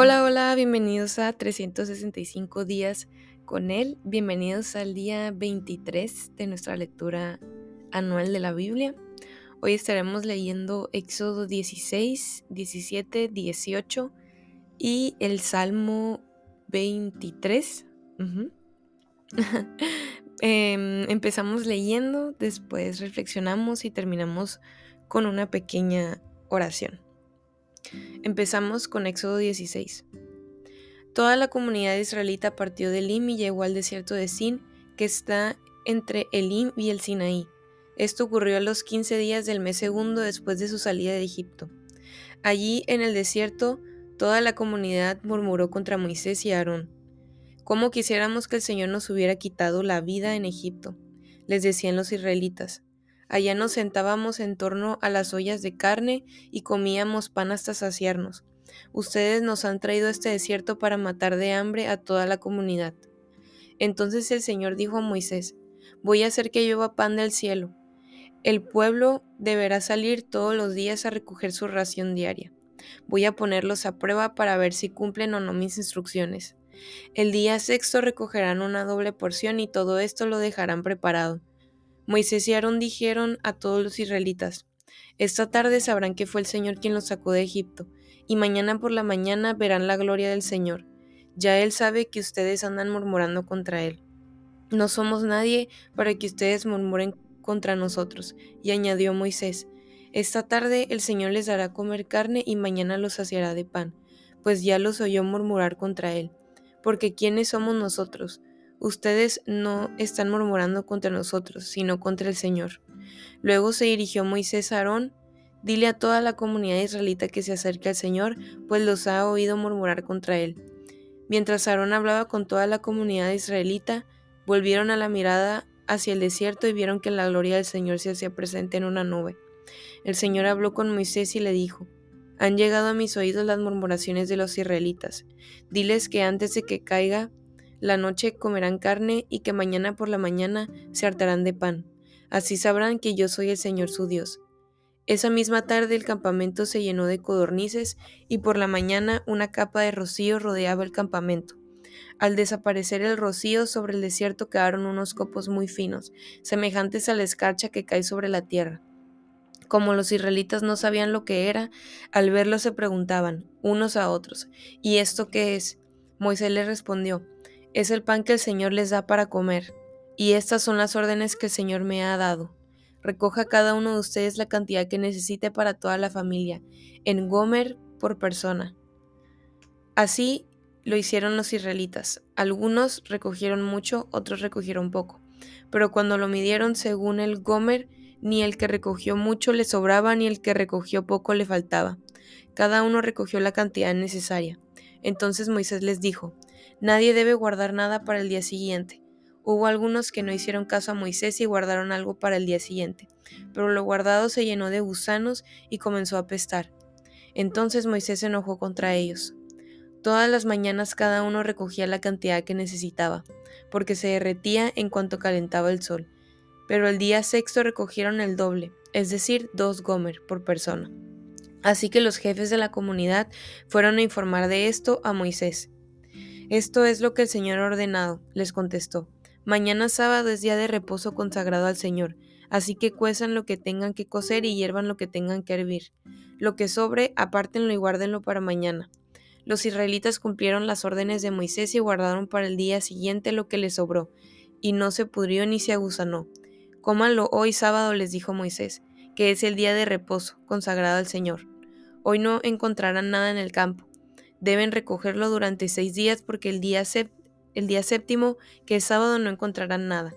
Hola, hola, bienvenidos a 365 días con Él. Bienvenidos al día 23 de nuestra lectura anual de la Biblia. Hoy estaremos leyendo Éxodo 16, 17, 18 y el Salmo 23. Em, empezamos leyendo, después reflexionamos y terminamos con una pequeña oración. Empezamos con Éxodo 16. Toda la comunidad israelita partió de Elim y llegó al desierto de Sin, que está entre Elim y el Sinaí. Esto ocurrió a los 15 días del mes segundo después de su salida de Egipto. Allí, en el desierto, toda la comunidad murmuró contra Moisés y Aarón. ¿Cómo quisiéramos que el Señor nos hubiera quitado la vida en Egipto? les decían los israelitas. Allá nos sentábamos en torno a las ollas de carne y comíamos pan hasta saciarnos. Ustedes nos han traído a este desierto para matar de hambre a toda la comunidad. Entonces el Señor dijo a Moisés, Voy a hacer que llueva pan del cielo. El pueblo deberá salir todos los días a recoger su ración diaria. Voy a ponerlos a prueba para ver si cumplen o no mis instrucciones. El día sexto recogerán una doble porción y todo esto lo dejarán preparado. Moisés y Aarón dijeron a todos los israelitas, Esta tarde sabrán que fue el Señor quien los sacó de Egipto, y mañana por la mañana verán la gloria del Señor. Ya Él sabe que ustedes andan murmurando contra Él. No somos nadie para que ustedes murmuren contra nosotros. Y añadió Moisés, Esta tarde el Señor les dará comer carne y mañana los saciará de pan, pues ya los oyó murmurar contra Él. Porque ¿quiénes somos nosotros? Ustedes no están murmurando contra nosotros, sino contra el Señor. Luego se dirigió Moisés a Aarón, dile a toda la comunidad israelita que se acerque al Señor, pues los ha oído murmurar contra él. Mientras Aarón hablaba con toda la comunidad israelita, volvieron a la mirada hacia el desierto y vieron que la gloria del Señor se hacía presente en una nube. El Señor habló con Moisés y le dijo, Han llegado a mis oídos las murmuraciones de los israelitas. Diles que antes de que caiga la noche comerán carne y que mañana por la mañana se hartarán de pan. Así sabrán que yo soy el Señor su Dios. Esa misma tarde el campamento se llenó de codornices y por la mañana una capa de rocío rodeaba el campamento. Al desaparecer el rocío sobre el desierto quedaron unos copos muy finos, semejantes a la escarcha que cae sobre la tierra. Como los israelitas no sabían lo que era, al verlo se preguntaban unos a otros, ¿y esto qué es? Moisés les respondió, es el pan que el Señor les da para comer, y estas son las órdenes que el Señor me ha dado. Recoja cada uno de ustedes la cantidad que necesite para toda la familia, en Gomer por persona. Así lo hicieron los israelitas. Algunos recogieron mucho, otros recogieron poco. Pero cuando lo midieron según el Gomer, ni el que recogió mucho le sobraba, ni el que recogió poco le faltaba. Cada uno recogió la cantidad necesaria. Entonces Moisés les dijo, Nadie debe guardar nada para el día siguiente. Hubo algunos que no hicieron caso a Moisés y guardaron algo para el día siguiente, pero lo guardado se llenó de gusanos y comenzó a apestar. Entonces Moisés se enojó contra ellos. Todas las mañanas cada uno recogía la cantidad que necesitaba, porque se derretía en cuanto calentaba el sol. Pero el día sexto recogieron el doble, es decir, dos gomer por persona. Así que los jefes de la comunidad fueron a informar de esto a Moisés. Esto es lo que el Señor ha ordenado, les contestó. Mañana sábado es día de reposo consagrado al Señor, así que cuezan lo que tengan que cocer y hiervan lo que tengan que hervir. Lo que sobre, apártenlo y guárdenlo para mañana. Los israelitas cumplieron las órdenes de Moisés y guardaron para el día siguiente lo que les sobró, y no se pudrió ni se agusanó. Cómanlo hoy sábado, les dijo Moisés, que es el día de reposo, consagrado al Señor. Hoy no encontrarán nada en el campo Deben recogerlo durante seis días porque el día, séptimo, que es sábado, no encontrarán nada.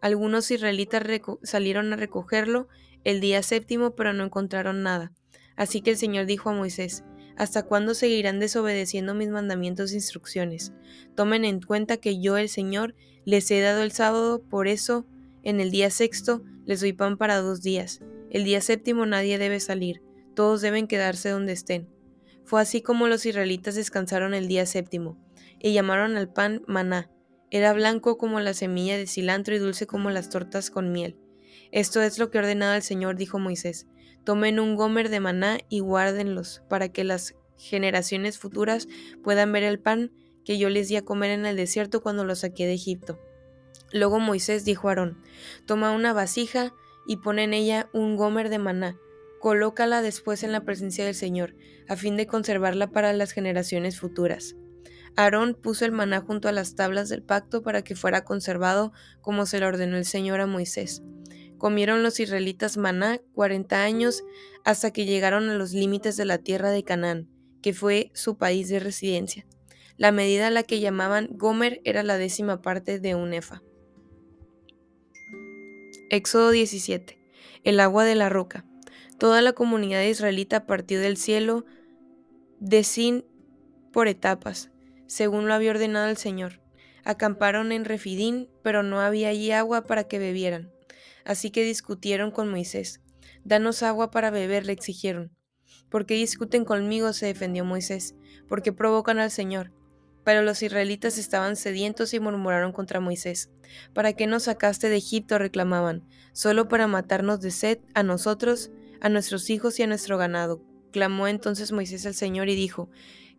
Algunos israelitas salieron a recogerlo el día séptimo, pero no encontraron nada. Así que el Señor dijo a Moisés, ¿Hasta cuándo seguirán desobedeciendo mis mandamientos e instrucciones? Tomen en cuenta que yo, el Señor, les he dado el sábado, por eso, en el día sexto, les doy pan para dos días. El día séptimo nadie debe salir, todos deben quedarse donde estén. Fue así como los israelitas descansaron el día séptimo, y llamaron al pan maná. Era blanco como la semilla de cilantro y dulce como las tortas con miel. Esto es lo que ordenaba el Señor, dijo Moisés. Tomen un gomer de maná y guárdenlos, para que las generaciones futuras puedan ver el pan que yo les di a comer en el desierto cuando los saqué de Egipto. Luego Moisés dijo a Aarón, toma una vasija y pon en ella un gomer de maná, colócala después en la presencia del Señor, a fin de conservarla para las generaciones futuras. Aarón puso el maná junto a las tablas del pacto para que fuera conservado como se lo ordenó el Señor a Moisés. Comieron los israelitas maná cuarenta años hasta que llegaron a los límites de la tierra de Canaán, que fue su país de residencia. La medida a la que llamaban Gomer era la décima parte de un efa. Éxodo 17. El agua de la roca. Toda la comunidad israelita partió del cielo de Sin por etapas, según lo había ordenado el Señor. Acamparon en Refidín, pero no había allí agua para que bebieran. Así que discutieron con Moisés. Danos agua para beber, le exigieron. ¿Por qué discuten conmigo? se defendió Moisés. ¿Por qué provocan al Señor? Pero los israelitas estaban sedientos y murmuraron contra Moisés. ¿Para qué nos sacaste de Egipto? reclamaban. ¿Solo para matarnos de sed a nosotros, a nuestros hijos y a nuestro ganado? Clamó entonces Moisés al Señor y dijo,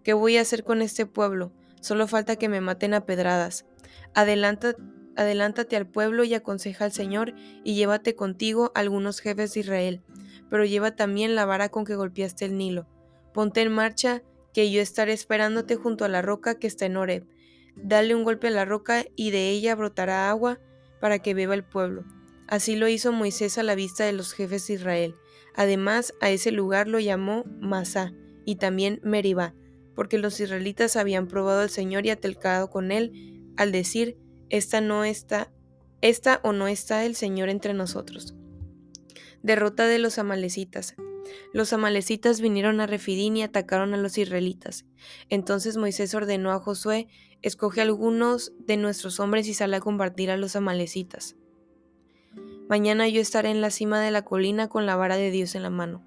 ¿Qué voy a hacer con este pueblo? Solo falta que me maten a pedradas. adelántate al pueblo y aconseja al Señor y llévate contigo algunos jefes de Israel, pero lleva también la vara con que golpeaste el Nilo. Ponte en marcha, que yo estaré esperándote junto a la roca que está en Horeb. Dale un golpe a la roca y de ella brotará agua para que beba el pueblo. Así lo hizo Moisés a la vista de los jefes de Israel. Además, a ese lugar lo llamó Masá y también Meribá, porque los israelitas habían probado al Señor y atelcado con él al decir, esta no está, esta o no está el Señor entre nosotros. Derrota de los amalecitas. Los amalecitas vinieron a Refidín y atacaron a los israelitas. Entonces Moisés ordenó a Josué, escoge algunos de nuestros hombres y sale a combatir a los amalecitas. Mañana yo estaré en la cima de la colina con la vara de Dios en la mano.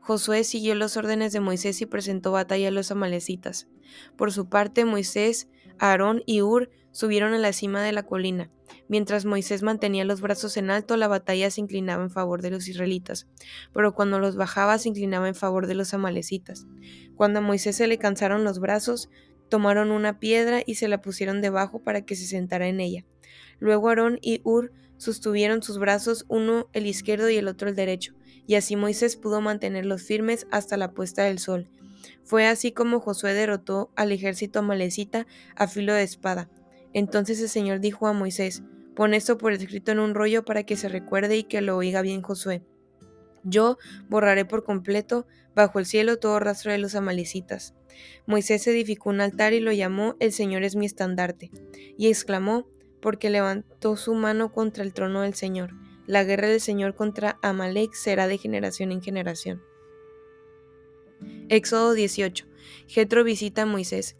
Josué siguió los órdenes de Moisés y presentó batalla a los amalecitas. Por su parte, Moisés, Aarón y Ur subieron a la cima de la colina. Mientras Moisés mantenía los brazos en alto, la batalla se inclinaba en favor de los israelitas, pero cuando los bajaba se inclinaba en favor de los amalecitas. Cuando a Moisés se le cansaron los brazos, tomaron una piedra y se la pusieron debajo para que se sentara en ella. Luego Aarón y Ur sostuvieron sus brazos, uno el izquierdo y el otro el derecho, y así Moisés pudo mantenerlos firmes hasta la puesta del sol. Fue así como Josué derrotó al ejército amalecita a filo de espada. Entonces el Señor dijo a Moisés, pon esto por escrito en un rollo para que se recuerde y que lo oiga bien Josué. Yo borraré por completo bajo el cielo todo rastro de los amalecitas. Moisés edificó un altar y lo llamó El Señor es mi estandarte, y exclamó, porque levantó su mano contra el trono del Señor. La guerra del Señor contra Amalek será de generación en generación. Éxodo 18. Jetro visita a Moisés.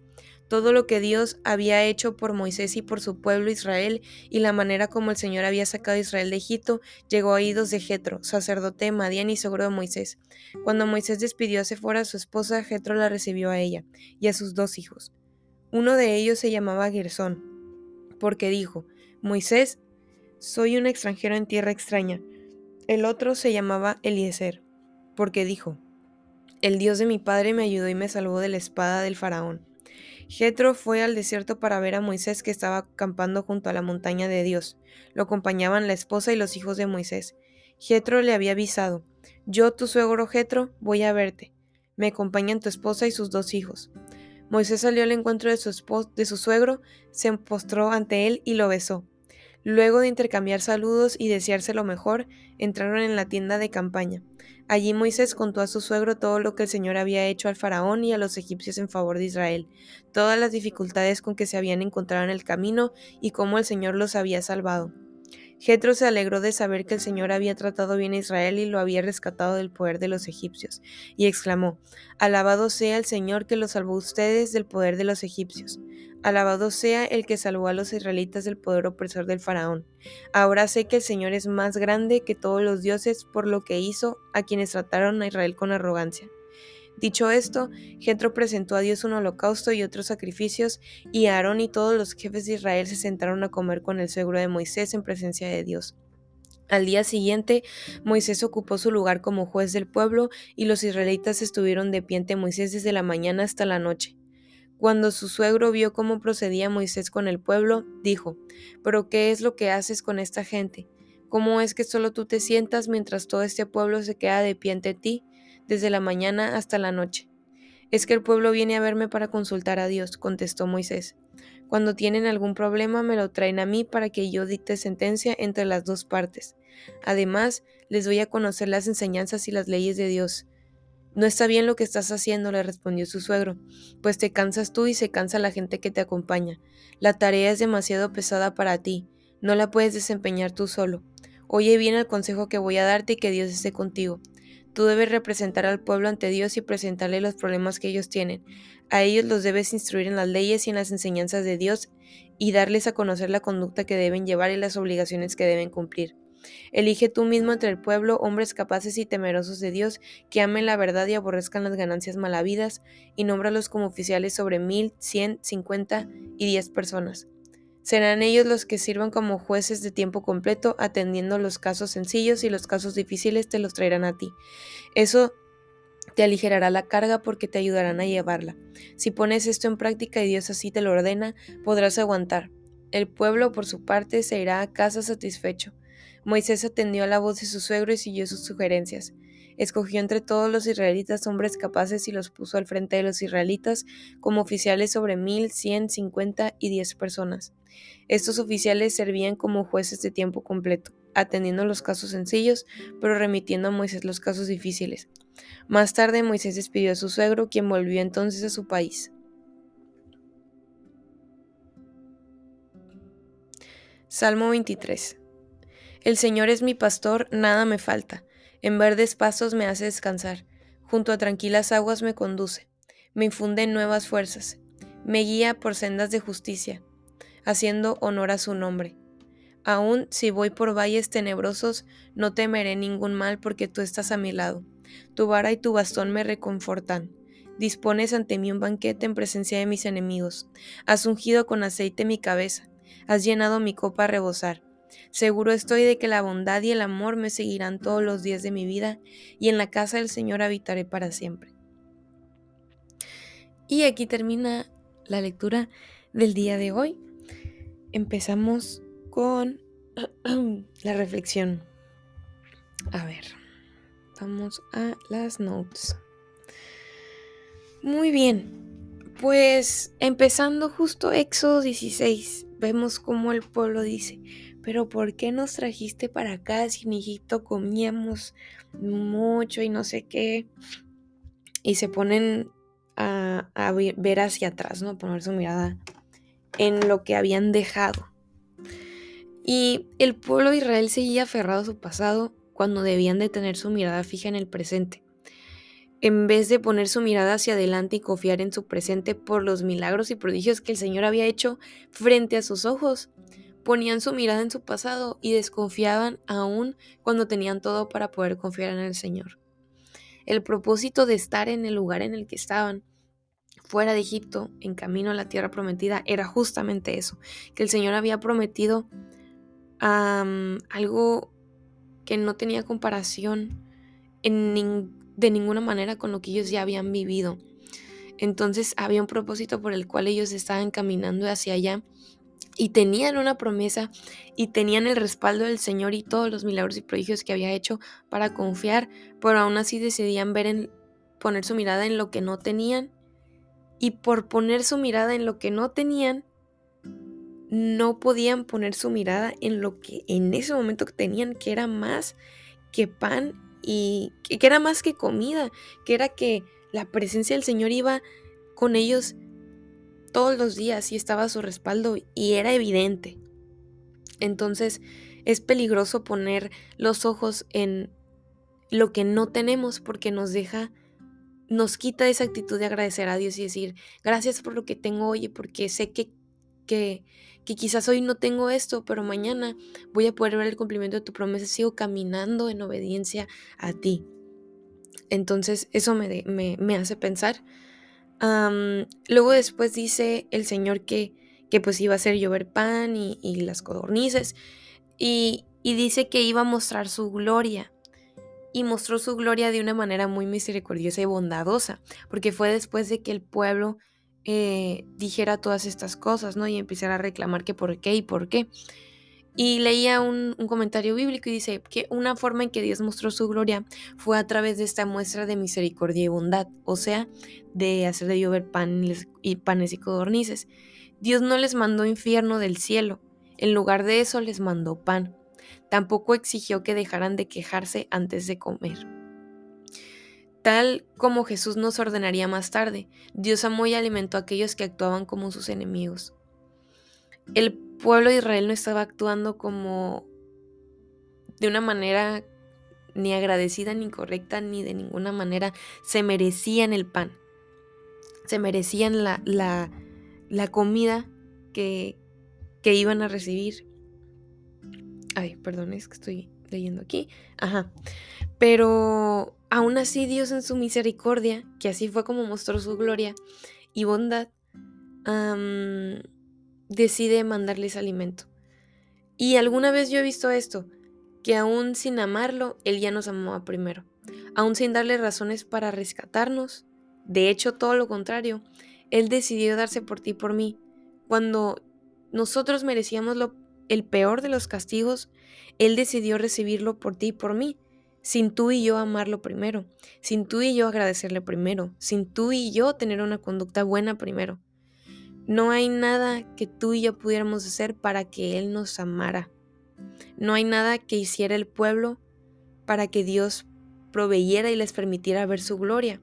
Todo lo que Dios había hecho por Moisés y por su pueblo Israel y la manera como el Señor había sacado a Israel de Egipto llegó a oídos de Jetro, sacerdote de Madián y sogro de Moisés. Cuando Moisés despidió a su esposa, Jetro la recibió a ella y a sus dos hijos. Uno de ellos se llamaba Gersón, porque dijo: Moisés soy un extranjero en tierra extraña. El otro se llamaba Eliezer, porque dijo, El Dios de mi padre me ayudó y me salvó de la espada del faraón. Jetro fue al desierto para ver a Moisés que estaba acampando junto a la montaña de Dios. Lo acompañaban la esposa y los hijos de Moisés. Jetro le había avisado, Yo, tu suegro Jetro, voy a verte. Me acompañan tu esposa y sus dos hijos. Moisés salió al encuentro de su, de su suegro, se postró ante él y lo besó. Luego de intercambiar saludos y desearse lo mejor, entraron en la tienda de campaña. Allí Moisés contó a su suegro todo lo que el Señor había hecho al faraón y a los egipcios en favor de Israel, todas las dificultades con que se habían encontrado en el camino y cómo el Señor los había salvado. Jetro se alegró de saber que el Señor había tratado bien a Israel y lo había rescatado del poder de los egipcios, y exclamó, Alabado sea el Señor que los salvó ustedes del poder de los egipcios. Alabado sea el que salvó a los israelitas del poder opresor del faraón. Ahora sé que el Señor es más grande que todos los dioses por lo que hizo a quienes trataron a Israel con arrogancia. Dicho esto, Jetro presentó a Dios un holocausto y otros sacrificios, y Aarón y todos los jefes de Israel se sentaron a comer con el suegro de Moisés en presencia de Dios. Al día siguiente, Moisés ocupó su lugar como juez del pueblo y los israelitas estuvieron de pie ante Moisés desde la mañana hasta la noche. Cuando su suegro vio cómo procedía Moisés con el pueblo, dijo, ¿Pero qué es lo que haces con esta gente? ¿Cómo es que solo tú te sientas mientras todo este pueblo se queda de pie ante ti, desde la mañana hasta la noche? Es que el pueblo viene a verme para consultar a Dios, contestó Moisés. Cuando tienen algún problema me lo traen a mí para que yo dicte sentencia entre las dos partes. Además, les doy a conocer las enseñanzas y las leyes de Dios. No está bien lo que estás haciendo, le respondió su suegro, pues te cansas tú y se cansa la gente que te acompaña. La tarea es demasiado pesada para ti, no la puedes desempeñar tú solo. Oye bien el consejo que voy a darte y que Dios esté contigo. Tú debes representar al pueblo ante Dios y presentarle los problemas que ellos tienen. A ellos los debes instruir en las leyes y en las enseñanzas de Dios y darles a conocer la conducta que deben llevar y las obligaciones que deben cumplir. Elige tú mismo entre el pueblo hombres capaces y temerosos de Dios, que amen la verdad y aborrezcan las ganancias malavidas, y nómbralos como oficiales sobre mil, cien, cincuenta y diez personas. Serán ellos los que sirvan como jueces de tiempo completo, atendiendo los casos sencillos y los casos difíciles te los traerán a ti. Eso te aligerará la carga porque te ayudarán a llevarla. Si pones esto en práctica y Dios así te lo ordena, podrás aguantar. El pueblo, por su parte, se irá a casa satisfecho. Moisés atendió a la voz de su suegro y siguió sus sugerencias. Escogió entre todos los israelitas hombres capaces y los puso al frente de los israelitas como oficiales sobre mil, cien, cincuenta y diez personas. Estos oficiales servían como jueces de tiempo completo, atendiendo los casos sencillos, pero remitiendo a Moisés los casos difíciles. Más tarde Moisés despidió a su suegro, quien volvió entonces a su país. Salmo 23 el Señor es mi pastor, nada me falta. En verdes pasos me hace descansar. Junto a tranquilas aguas me conduce. Me infunde nuevas fuerzas. Me guía por sendas de justicia, haciendo honor a su nombre. Aun si voy por valles tenebrosos, no temeré ningún mal porque tú estás a mi lado. Tu vara y tu bastón me reconfortan. Dispones ante mí un banquete en presencia de mis enemigos. Has ungido con aceite mi cabeza. Has llenado mi copa a rebosar. Seguro estoy de que la bondad y el amor me seguirán todos los días de mi vida y en la casa del Señor habitaré para siempre. Y aquí termina la lectura del día de hoy. Empezamos con la reflexión. A ver, vamos a las notes. Muy bien, pues empezando justo Éxodo 16, vemos cómo el pueblo dice, pero ¿por qué nos trajiste para acá si en Egipto comíamos mucho y no sé qué? Y se ponen a, ver hacia atrás, ¿no? Poner su mirada en lo que habían dejado. Y el pueblo de Israel seguía aferrado a su pasado cuando debían de tener su mirada fija en el presente. En vez de poner su mirada hacia adelante y confiar en su presente por los milagros y prodigios que el Señor había hecho frente a sus ojos, ponían su mirada en su pasado y desconfiaban aún cuando tenían todo para poder confiar en el Señor. El propósito de estar en el lugar en el que estaban, fuera de Egipto, en camino a la tierra prometida, era justamente eso, que el Señor había prometido algo que no tenía comparación de ninguna manera con lo que ellos ya habían vivido. Entonces había un propósito por el cual ellos estaban caminando hacia allá y tenían una promesa y tenían el respaldo del Señor y todos los milagros y prodigios que había hecho para confiar, pero aún así decidían ver en, poner su mirada en lo que no tenían. Y por poner su mirada en lo que no tenían, no podían poner su mirada en lo que en ese momento tenían, que era más que pan y que era más que comida, que era que la presencia del Señor iba con ellos todos los días y estaba a su respaldo y era evidente. Entonces es peligroso poner los ojos en lo que no tenemos porque nos deja, nos quita esa actitud de agradecer a Dios y decir, gracias por lo que tengo hoy, porque sé que, que, que quizás hoy no tengo esto, pero mañana voy a poder ver el cumplimiento de tu promesa, sigo caminando en obediencia a ti. Entonces eso me, me, me hace pensar luego después dice el Señor que, que pues iba a hacer llover pan y, las codornices. Y, y dice que iba a mostrar su gloria. Y mostró su gloria de una manera muy misericordiosa y bondadosa, porque fue después de que el pueblo eh, dijera todas estas cosas, ¿no? Y empezara a reclamar que por qué y por qué. Y leía un, comentario bíblico y dice que una forma en que Dios mostró su gloria fue a través de esta muestra de misericordia y bondad, o sea, de hacer de llover panes y, panes y codornices. Dios no les mandó infierno del cielo, en lugar de eso les mandó pan. Tampoco exigió que dejaran de quejarse antes de comer. Tal como Jesús nos ordenaría más tarde, Dios amó y alimentó a aquellos que actuaban como sus enemigos. El pueblo de Israel no estaba actuando como de una manera ni agradecida ni correcta ni de ninguna manera se merecían el pan. Se merecían la, la, la comida que, que iban a recibir. Ay, perdón, es que estoy leyendo aquí. Ajá. Pero aún así Dios en su misericordia, que así fue como mostró su gloria y bondad, decide mandarles alimento. Y alguna vez yo he visto esto, que aún sin amarlo, Él ya nos amaba primero, aún sin darle razones para rescatarnos. De hecho, todo lo contrario, Él decidió darse por ti y por mí. Cuando nosotros merecíamos lo, el peor de los castigos, Él decidió recibirlo por ti y por mí, sin tú y yo amarlo primero, sin tú y yo agradecerle primero, sin tú y yo tener una conducta buena primero. No hay nada que tú y yo pudiéramos hacer para que Él nos amara. No hay nada que hiciera el pueblo para que Dios proveyera y les permitiera ver su gloria.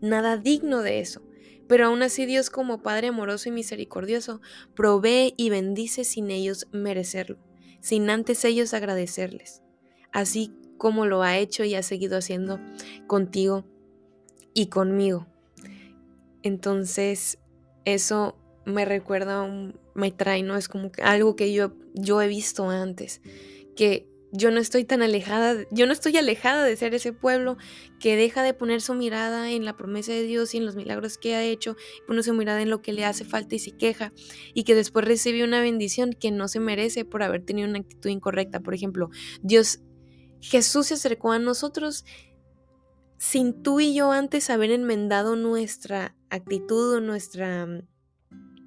Nada digno de eso. Pero aún así Dios como Padre amoroso y misericordioso provee y bendice sin ellos merecerlo, sin antes ellos agradecerles, así como lo ha hecho y ha seguido haciendo contigo y conmigo. Entonces, eso me recuerda, me trae, ¿no? Es como algo que yo, yo he visto antes, que yo no estoy tan alejada, yo no estoy alejada de ser ese pueblo que deja de poner su mirada en la promesa de Dios y en los milagros que ha hecho, pone su mirada en lo que le hace falta y se queja, y que después recibe una bendición que no se merece por haber tenido una actitud incorrecta. Por ejemplo, Dios, Jesús se acercó a nosotros sin tú y yo antes haber enmendado nuestra actitud o nuestra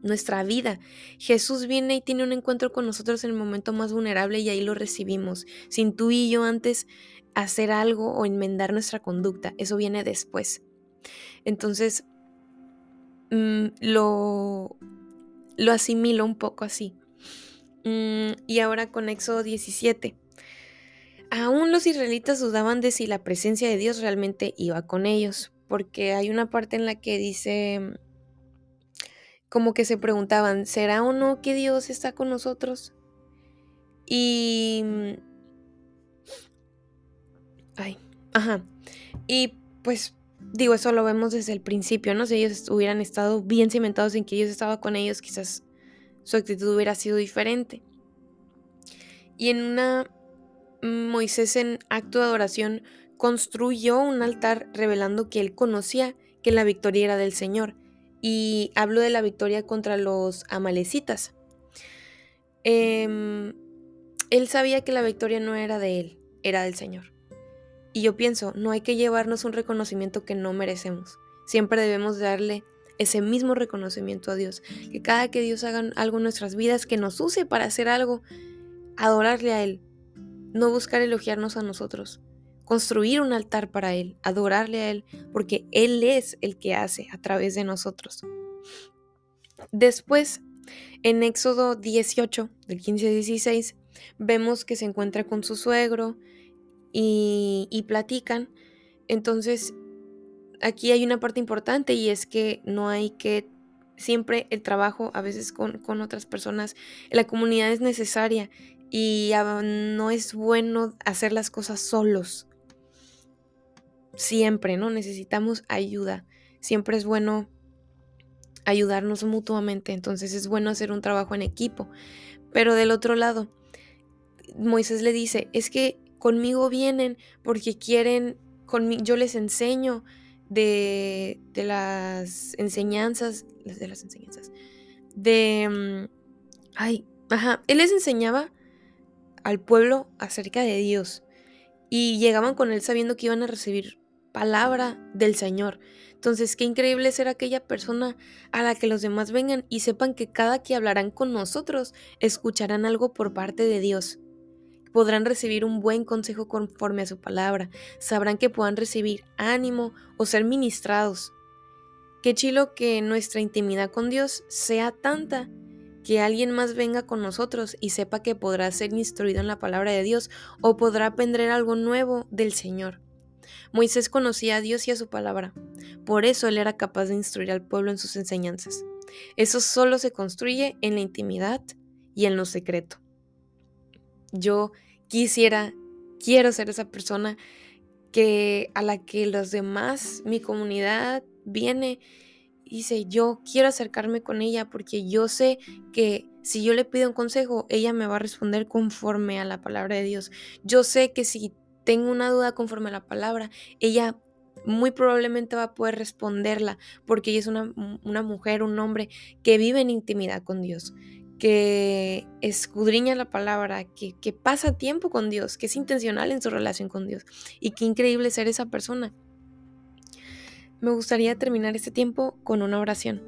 nuestra vida. Jesús viene y tiene un encuentro con nosotros en el momento más vulnerable y ahí lo recibimos, sin tú y yo antes hacer algo o enmendar nuestra conducta. Eso viene después. Entonces, mm, lo, lo asimilo un poco así. Mm, y ahora con Éxodo 17. Aún los israelitas dudaban de si la presencia de Dios realmente iba con ellos, porque hay una parte en la que dice como que se preguntaban, ¿será o no que Dios está con nosotros? Y... Mm, ay, ajá. Y pues digo, eso lo vemos desde el principio, ¿no? Si ellos hubieran estado bien cimentados en que Dios estaba con ellos, quizás su actitud hubiera sido diferente. Y en una Moisés en acto de adoración construyó un altar revelando que él conocía que la victoria era del Señor y hablo de la victoria contra los amalecitas. Em, él sabía que la victoria no era de él, era del Señor. Y yo pienso, no hay que llevarnos un reconocimiento que no merecemos. Siempre debemos darle ese mismo reconocimiento a Dios. Que cada que Dios haga algo en nuestras vidas, que nos use para hacer algo, adorarle a Él. No buscar elogiarnos a nosotros construir un altar para Él, adorarle a Él, porque Él es el que hace a través de nosotros. Después, en Éxodo 18, del 15 al 16, vemos que se encuentra con su suegro y, y platican. Entonces, aquí hay una parte importante y es que no hay que siempre el trabajo, a veces con, con, otras personas, la comunidad es necesaria y no es bueno hacer las cosas solos siempre, ¿no? Necesitamos ayuda. Siempre es bueno ayudarnos mutuamente, entonces es bueno hacer un trabajo en equipo. Pero del otro lado, Moisés le dice, es que conmigo vienen porque quieren, conmigo, yo les enseño de, de las enseñanzas, de las enseñanzas, de... Mm, ay, ajá, él les enseñaba al pueblo acerca de Dios y llegaban con él sabiendo que iban a recibir palabra del Señor. Entonces, qué increíble ser aquella persona a la que los demás vengan y sepan que cada que hablarán con nosotros, escucharán algo por parte de Dios. Podrán recibir un buen consejo conforme a su palabra. Sabrán que puedan recibir ánimo o ser ministrados. Qué chilo que nuestra intimidad con Dios sea tanta que alguien más venga con nosotros y sepa que podrá ser instruido en la palabra de Dios o podrá aprender algo nuevo del Señor. Moisés conocía a Dios y a su palabra, por eso él era capaz de instruir al pueblo en sus enseñanzas. Eso solo se construye en la intimidad y en lo secreto. Yo quisiera, quiero ser esa persona que a la que los demás, mi comunidad viene y dice, yo quiero acercarme con ella porque yo sé que si yo le pido un consejo, ella me va a responder conforme a la palabra de Dios. Yo sé que si tengo una duda conforme a la palabra, ella muy probablemente va a poder responderla porque ella es una, una mujer, un hombre que vive en intimidad con Dios, que escudriña la palabra, que, que pasa tiempo con Dios, que es intencional en su relación con Dios. Y qué increíble ser esa persona. Me gustaría terminar este tiempo con una oración.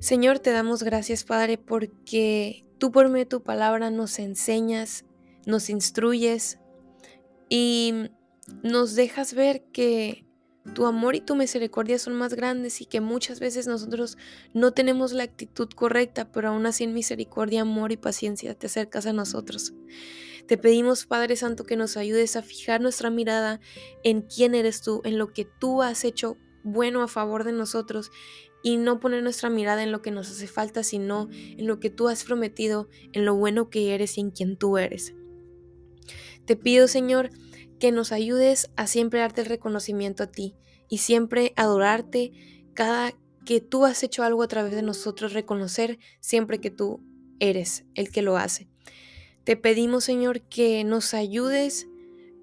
Señor, te damos gracias, Padre, porque tú por medio de tu palabra nos enseñas, nos instruyes y nos dejas ver que tu amor y tu misericordia son más grandes y que muchas veces nosotros no tenemos la actitud correcta, pero aún así en misericordia, amor y paciencia te acercas a nosotros. Te pedimos, Padre Santo, que nos ayudes a fijar nuestra mirada en quién eres tú, en lo que tú has hecho bueno a favor de nosotros y no poner nuestra mirada en lo que nos hace falta, sino en lo que tú has prometido, en lo bueno que eres y en quien tú eres. Te pido, Señor, que nos ayudes a siempre darte el reconocimiento a ti y siempre adorarte cada que tú has hecho algo a través de nosotros, reconocer siempre que tú eres el que lo hace. Te pedimos, Señor, que nos ayudes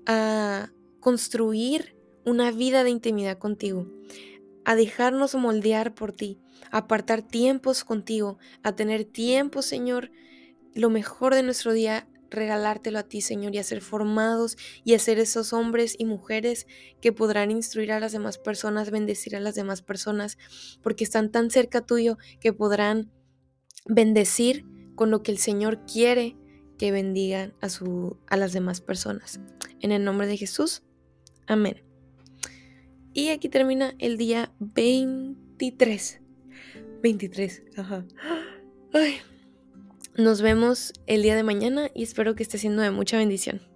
a construir una vida de intimidad contigo, a dejarnos moldear por ti, a apartar tiempos contigo, a tener tiempo, Señor, lo mejor de nuestro día regalártelo a ti, Señor, y a ser formados y a ser esos hombres y mujeres que podrán instruir a las demás personas, bendecir a las demás personas, porque están tan cerca tuyo que podrán bendecir con lo que el Señor quiere que bendigan a, su, a las demás personas. En el nombre de Jesús, amén. Y aquí termina el día 23. 23, ajá. Ay. Nos vemos el día de mañana y espero que esté siendo de mucha bendición.